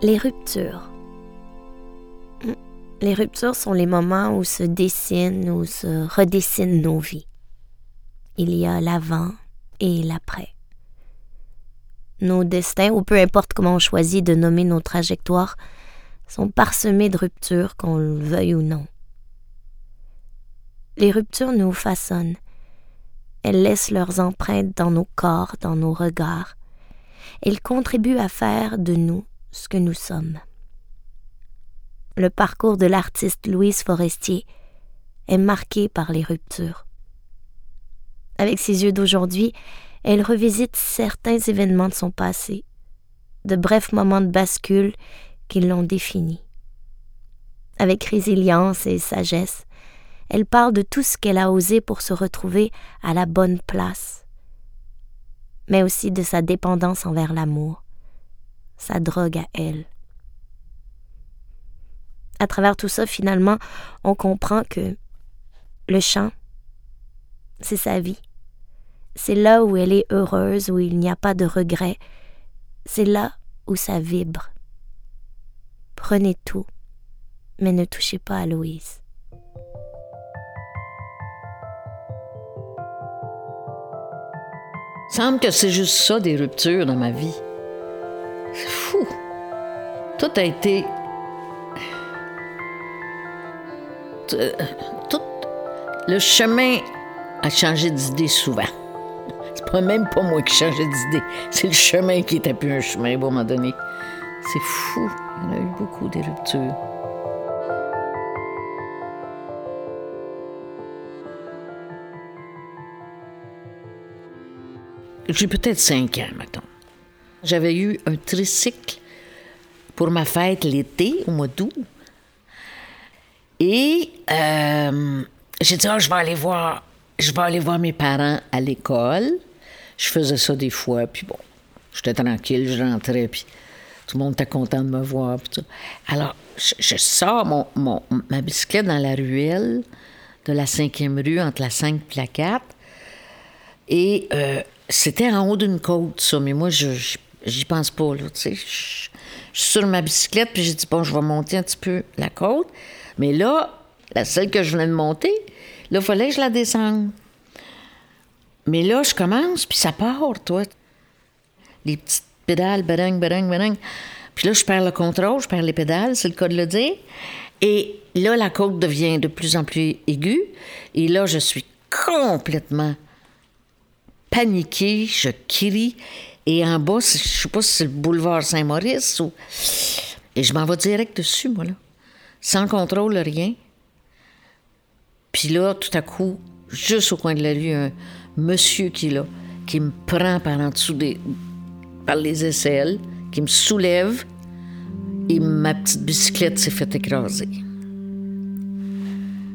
Les ruptures. Les ruptures sont les moments où se dessinent ou se redessinent nos vies. Il y a l'avant et l'après. Nos destins, ou peu importe comment on choisit de nommer nos trajectoires, sont parsemés de ruptures, qu'on le veuille ou non. Les ruptures nous façonnent. Elles laissent leurs empreintes dans nos corps, dans nos regards. Elles contribuent à faire de nous ce que nous sommes. Le parcours de l'artiste Louise Forestier est marqué par les ruptures. Avec ses yeux d'aujourd'hui, elle revisite certains événements de son passé, de brefs moments de bascule qui l'ont défini. Avec résilience et sagesse, elle parle de tout ce qu'elle a osé pour se retrouver à la bonne place, mais aussi de sa dépendance envers l'amour, sa drogue à elle. À travers tout ça, finalement, on comprend que le chant, c'est sa vie. C'est là où elle est heureuse, où il n'y a pas de regrets. C'est là où ça vibre. Prenez tout, mais ne touchez pas à Louise. semble que c'est juste ça, des ruptures dans ma vie. Fou. Tout a été. Tout. Le chemin a changé d'idée souvent. C'est pas même pas moi qui changeais d'idée. C'est le chemin qui était plus un chemin à un moment donné. C'est fou. Il y en a eu beaucoup des ruptures. J'ai peut-être cinq ans, maintenant. J'avais eu un tricycle pour ma fête l'été, au mois d'août. Et euh, j'ai dit, oh, je vais aller voir, je vais aller voir mes parents à l'école. Je faisais ça des fois, puis bon, j'étais tranquille, je rentrais, puis tout le monde était content de me voir. Alors, je, sors mon, ma bicyclette dans la ruelle de la cinquième rue, entre la 5 et la 4. Et c'était en haut d'une côte, ça, mais moi, je j'y pense pas, là, tu sais. Je suis sur ma bicyclette, puis j'ai dit, bon, je vais monter un petit peu la côte. Mais là, la seule que je venais de monter, là, il fallait que je la descende. Mais là, je commence, puis ça part, toi. Les petites pédales, badang, badang, badang. Puis là, je perds le contrôle, je perds les pédales, c'est le cas de le dire. Et là, la côte devient de plus en plus aiguë. Et là, je suis complètement paniqué, je crie. Et en bas, je sais pas si c'est le boulevard Saint-Maurice ou. Et je m'en vais direct dessus, moi, là. Sans contrôle, rien. Puis là, tout à coup, juste au coin de la rue, un monsieur qui est là, qui me prend par en dessous des. par les aisselles, qui me soulève, et ma petite bicyclette s'est fait écraser.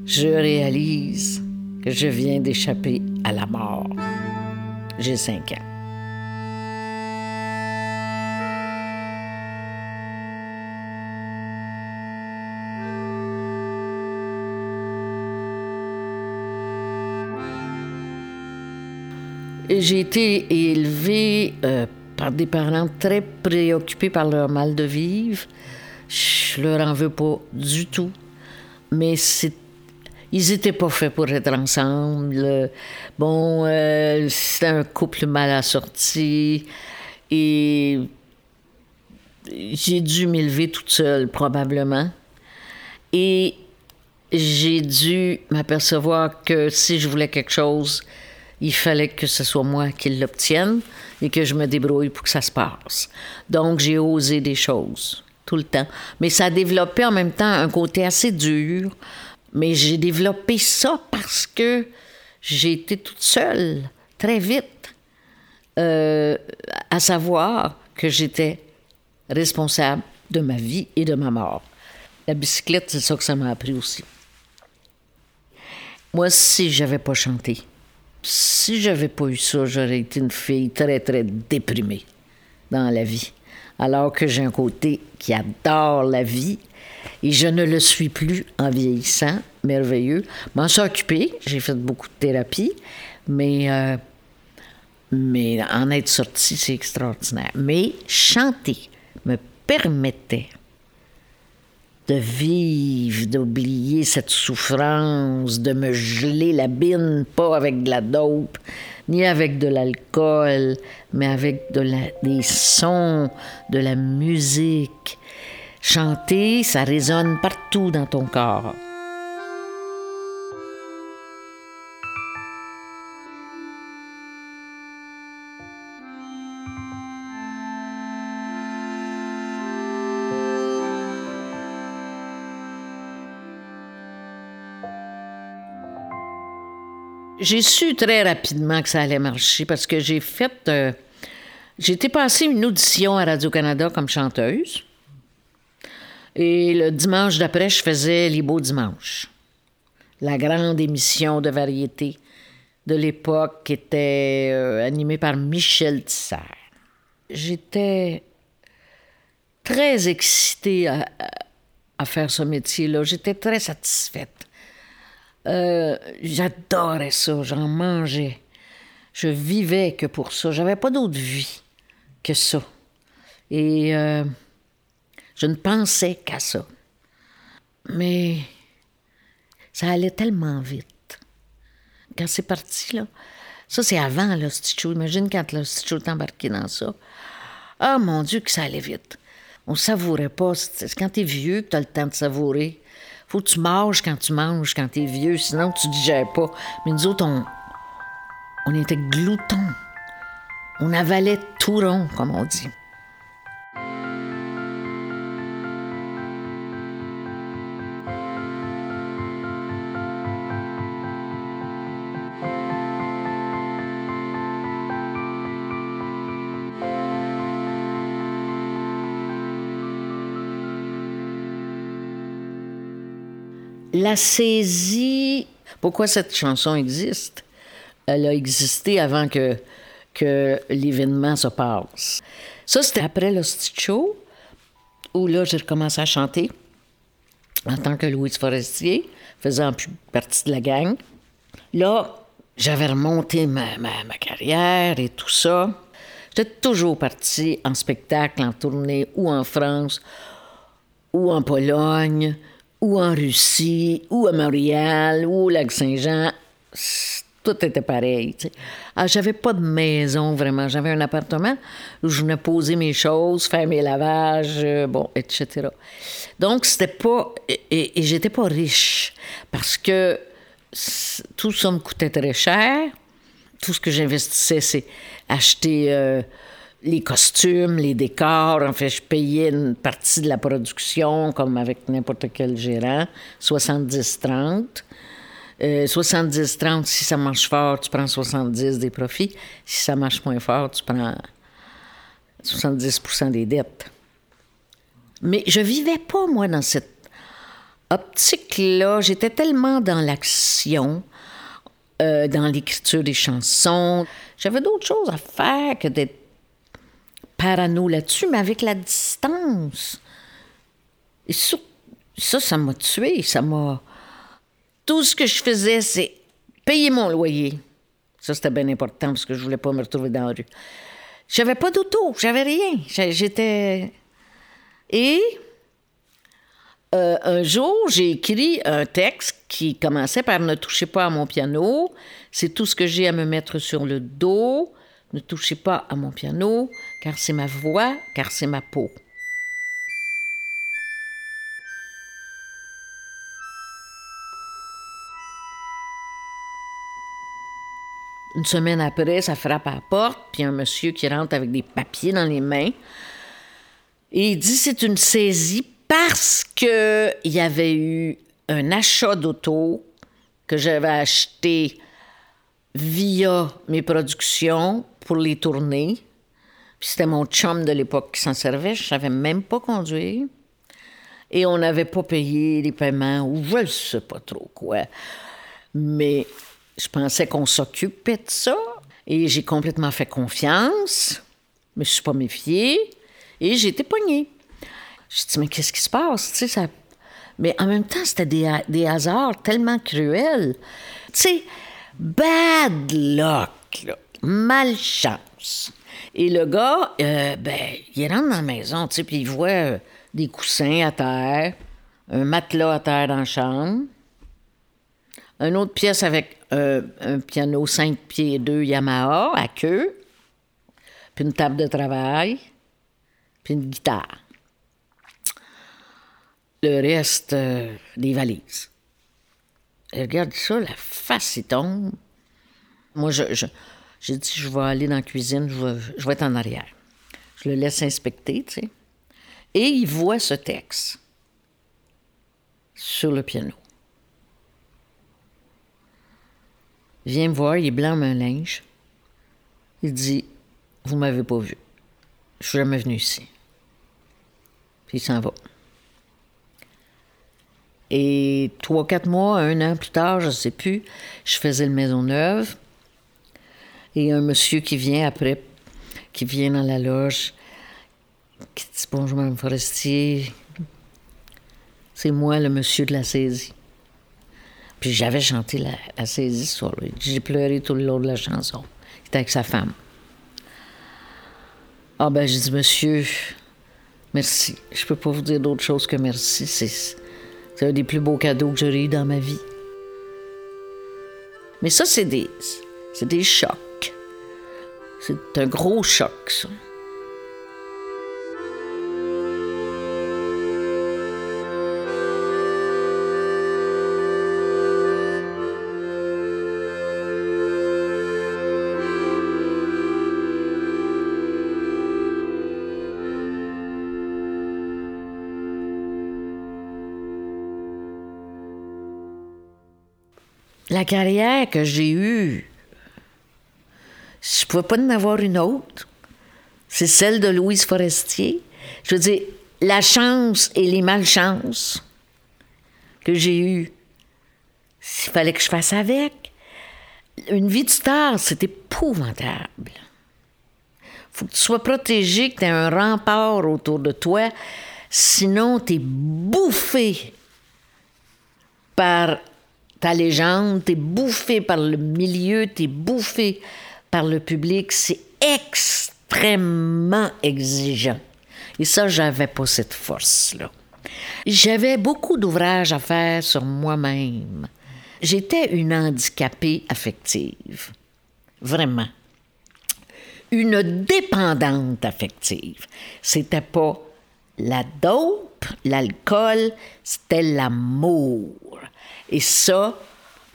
Je réalise que je viens d'échapper à la mort. J'ai cinq ans. J'ai été élevée euh, par des parents très préoccupés par leur mal de vivre. Je leur en veux pas du tout. Mais c'est ils n'étaient pas faits pour être ensemble. Bon, euh, c'était un couple mal assorti. Et j'ai dû m'élever toute seule, probablement. Et j'ai dû m'apercevoir que si je voulais quelque chose, il fallait que ce soit moi qui l'obtienne et que je me débrouille pour que ça se passe. Donc, j'ai osé des choses tout le temps. Mais ça a développé en même temps un côté assez dur mais j'ai développé ça parce que j'ai été toute seule très vite, euh, à savoir que j'étais responsable de ma vie et de ma mort. La bicyclette, c'est ça que ça m'a appris aussi. Moi, si j'avais pas chanté, si j'avais pas eu ça, j'aurais été une fille très, très déprimée dans la vie. Alors que j'ai un côté qui adore la vie, et je ne le suis plus en vieillissant, merveilleux. M'en suis occupée, j'ai fait beaucoup de thérapie, mais, euh, mais en être sortie, c'est extraordinaire. Mais chanter, me permettait de vivre, d'oublier cette souffrance, de me geler la bine, pas avec de la dope, ni avec de l'alcool, mais avec de la, des sons, de la musique. Chanter, ça résonne partout dans ton corps. J'ai su très rapidement que ça allait marcher parce que j'ai fait. Euh, été passer une audition à Radio-Canada comme chanteuse. Et le dimanche d'après, je faisais Les Beaux Dimanches. La grande émission de variété de l'époque qui était euh, animée par Michel Tisser. J'étais très excitée à faire ce métier-là. J'étais très satisfaite. Euh, j'adorais ça, j'en mangeais. Je vivais que pour ça. J'avais pas d'autre vie que ça. Et euh, je ne pensais qu'à ça. Mais ça allait tellement vite. Quand c'est parti, là, ça c'est avant le. Imagine quand le show est embarqué dans ça. Ah mon Dieu, que ça allait vite. On savourait pas. C'est quand t'es vieux que t'as le temps de savourer. Faut que tu manges quand tu manges, quand t'es vieux, sinon tu digères pas. Mais nous autres, on, on était gloutons. On avalait tout rond, comme on dit. La saisie. Pourquoi cette chanson existe? Elle a existé avant que, que l'événement se passe. Ça, c'était après le show, où là, j'ai recommencé à chanter en tant que Louise Forestier, faisant partie de la gang. Là, j'avais remonté ma, ma, ma, carrière et tout ça. J'étais toujours partie en spectacle, en tournée, ou en France, ou en Pologne, ou en Russie, ou à Montréal, ou au Lac-Saint-Jean. Tout était pareil. Ah, j'avais pas de maison vraiment. J'avais un appartement où je venais poser mes choses, faire mes lavages, euh, bon, etc. Donc, c'était pas. Et, et j'étais pas riche parce que tout ça me coûtait très cher. Tout ce que j'investissais, c'est acheter. Euh, les costumes, les décors. En fait, je payais une partie de la production, comme avec n'importe quel gérant, 70-30. 70-30, euh, si ça marche fort, tu prends 70 des profits. Si ça marche moins fort, tu prends 70 des dettes. Mais je vivais pas, moi, dans cette optique-là. J'étais tellement dans l'action, euh, dans l'écriture des chansons. J'avais d'autres choses à faire que d'être parano là-dessus, mais avec la distance. Et ça, ça m'a tué, ça m'a... Tout ce que je faisais, c'est payer mon loyer. Ça, c'était bien important parce que je voulais pas me retrouver dans la rue. J'avais pas d'auto, j'avais rien. J'étais... Et euh, un jour, j'ai écrit un texte qui commençait par Ne touchez pas à mon piano, c'est tout ce que j'ai à me mettre sur le dos. Ne touchez pas à mon piano, car c'est ma voix, car c'est ma peau. Une semaine après, ça frappe à la porte, puis un monsieur qui rentre avec des papiers dans les mains. Et il dit c'est une saisie parce qu'il y avait eu un achat d'auto que j'avais acheté via mes productions pour les tourner. Puis c'était mon chum de l'époque qui s'en servait. Je savais même pas conduire. Et on n'avait pas payé les paiements, ou je ne sais pas trop quoi. Mais je pensais qu'on s'occupait de ça. Et j'ai complètement fait confiance. Mais je suis pas méfiée. Et j'ai été pognée. Je dit, mais qu'est-ce qui se passe? Tu sais. Mais en même temps, c'était des, des hasards tellement cruels. Tu sais, bad luck, malchance. Et le gars, euh, ben, il rentre dans la maison, tu sais, puis il voit euh, des coussins à terre, un matelas à terre dans la chambre, une autre pièce avec euh, un piano 5 pieds 2 Yamaha à queue, puis une table de travail, puis une guitare. Le reste, des valises. Regarde ça, la face, il tombe. Moi, je, j'ai dit, je vais aller dans la cuisine, je vais, je vais être en arrière. Je le laisse inspecter, tu sais. Et il voit ce texte sur le piano. Il vient me voir, il est blanc un linge. Il dit Vous m'avez pas vu. Je suis jamais venu ici. Puis il s'en va. Et trois, quatre mois, un an plus tard, je ne sais plus, je faisais le Maison Neuve. Et un monsieur qui vient après, qui vient dans la loge, qui dit Bonjour, Mme Forestier. C'est moi, le monsieur de la saisie. Puis j'avais chanté la, saisie ce soir J'ai pleuré tout le long de la chanson. Il était avec sa femme. Ah ben, j'ai dit, monsieur, merci. Je peux pas vous dire d'autre chose que merci. C'est, un des plus beaux cadeaux que j'aurais eu dans ma vie. Mais ça, c'est des, c'est des chocs. C'est un gros choc, ça. La carrière que j'ai eue, je ne pouvais pas en avoir une autre. C'est celle de Louise Forestier. Je veux dire, la chance et les malchances que j'ai eues, il fallait que je fasse avec. Une vie de star, c'est épouvantable. faut que tu sois protégé, que tu aies un rempart autour de toi, sinon tu es bouffé par ta légende, t'es bouffé par le milieu, t'es bouffé par le public. C'est extrêmement exigeant. Et ça, j'avais pas cette force-là. J'avais beaucoup d'ouvrages à faire sur moi-même. J'étais une handicapée affective. Vraiment. Une dépendante affective. C'était pas la dope, l'alcool, c'était l'amour. Et ça,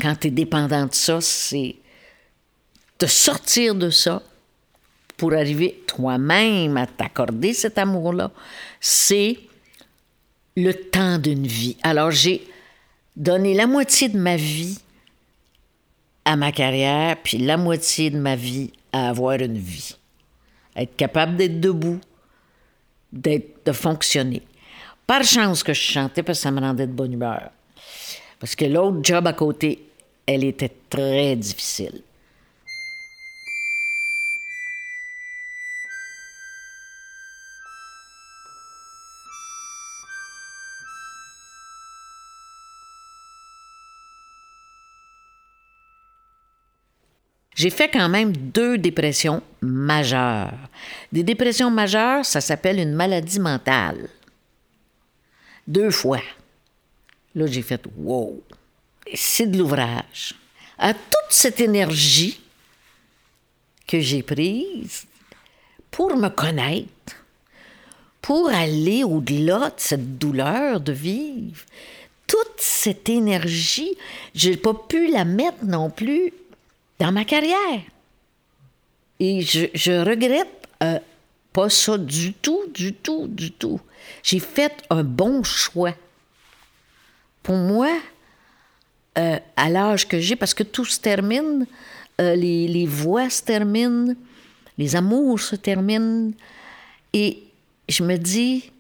quand tu es dépendant de ça, c'est de sortir de ça pour arriver toi-même à t'accorder cet amour-là. C'est le temps d'une vie. Alors j'ai donné la moitié de ma vie à ma carrière, puis la moitié de ma vie à avoir une vie. Être capable d'être debout, d'être, de fonctionner. Par chance que je chantais parce que ça me rendait de bonne humeur. Parce que l'autre job à côté, elle était très difficile. J'ai fait quand même deux dépressions majeures. Des dépressions majeures, ça s'appelle une maladie mentale. Deux fois. Là, j'ai fait wow, c'est de l'ouvrage. À toute cette énergie que j'ai prise pour me connaître, pour aller au-delà de cette douleur de vivre, toute cette énergie, je n'ai pas pu la mettre non plus dans ma carrière. Et je, regrette euh, pas ça du tout, du tout, du tout. J'ai fait un bon choix pour moi, euh, à l'âge que j'ai, parce que tout se termine, euh, les, les, voix se terminent, les amours se terminent, et je me dis,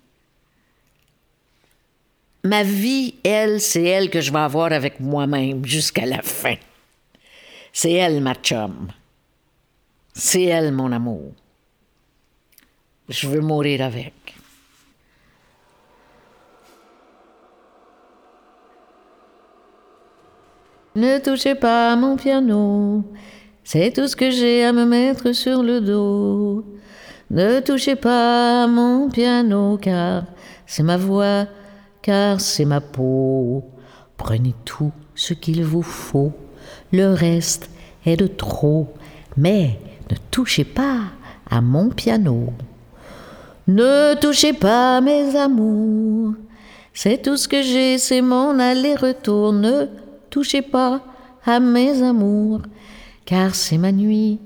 ma vie, elle, c'est elle que je vais avoir avec moi-même jusqu'à la fin. C'est elle, ma chum. C'est elle, mon amour. Je veux mourir avec. Ne touchez pas mon piano, C'est tout ce que j'ai à me mettre sur le dos. Ne touchez pas à mon piano car c'est ma voix, car c'est ma peau. Prenez tout ce qu'il vous faut, le reste est de trop. Mais ne touchez pas à mon piano. Ne touchez pas mes amours. C'est tout ce que j'ai, c'est mon aller-retour. Ne touchez pas à mes amours, car c'est ma nuit,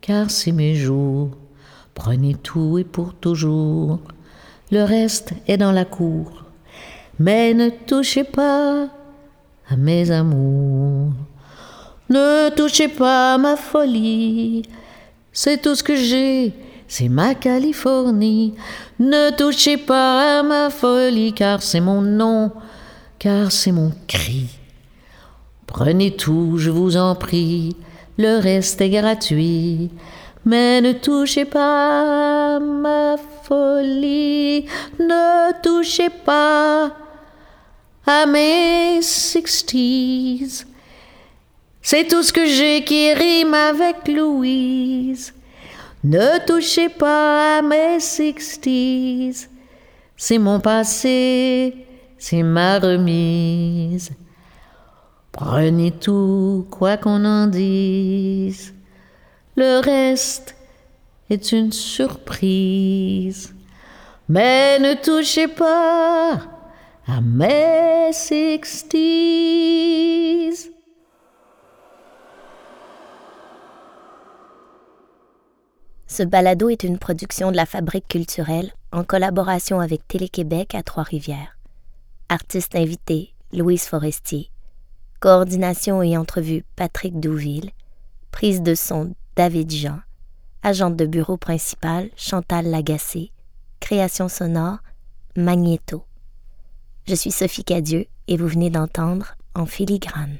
car c'est mes jours. Prenez tout et pour toujours. Le reste est dans la cour. Mais ne touchez pas à mes amours. Ne touchez pas à ma folie. C'est tout ce que j'ai, c'est ma Californie. Ne touchez pas à ma folie, car c'est mon nom, car c'est mon cri. Prenez tout, je vous en prie, le reste est gratuit. Mais ne touchez pas ma folie, ne touchez pas à mes sixties. C'est tout ce que j'ai qui rime avec Louise. Ne touchez pas à mes sixties. C'est mon passé, c'est ma remise. Prenez tout, quoi qu'on en dise. Le reste est une surprise. Mais ne touchez pas à mes sixties. Ce balado est une production de la Fabrique culturelle en collaboration avec Télé-Québec à Trois-Rivières. Artiste invité, Louise Forestier. Coordination et entrevue, Patrick Douville. Prise de son, David Jean. Agente de bureau principal, Chantal Lagacé. Création sonore, Magnéto. Je suis Sophie Cadieux et vous venez d'entendre En filigrane.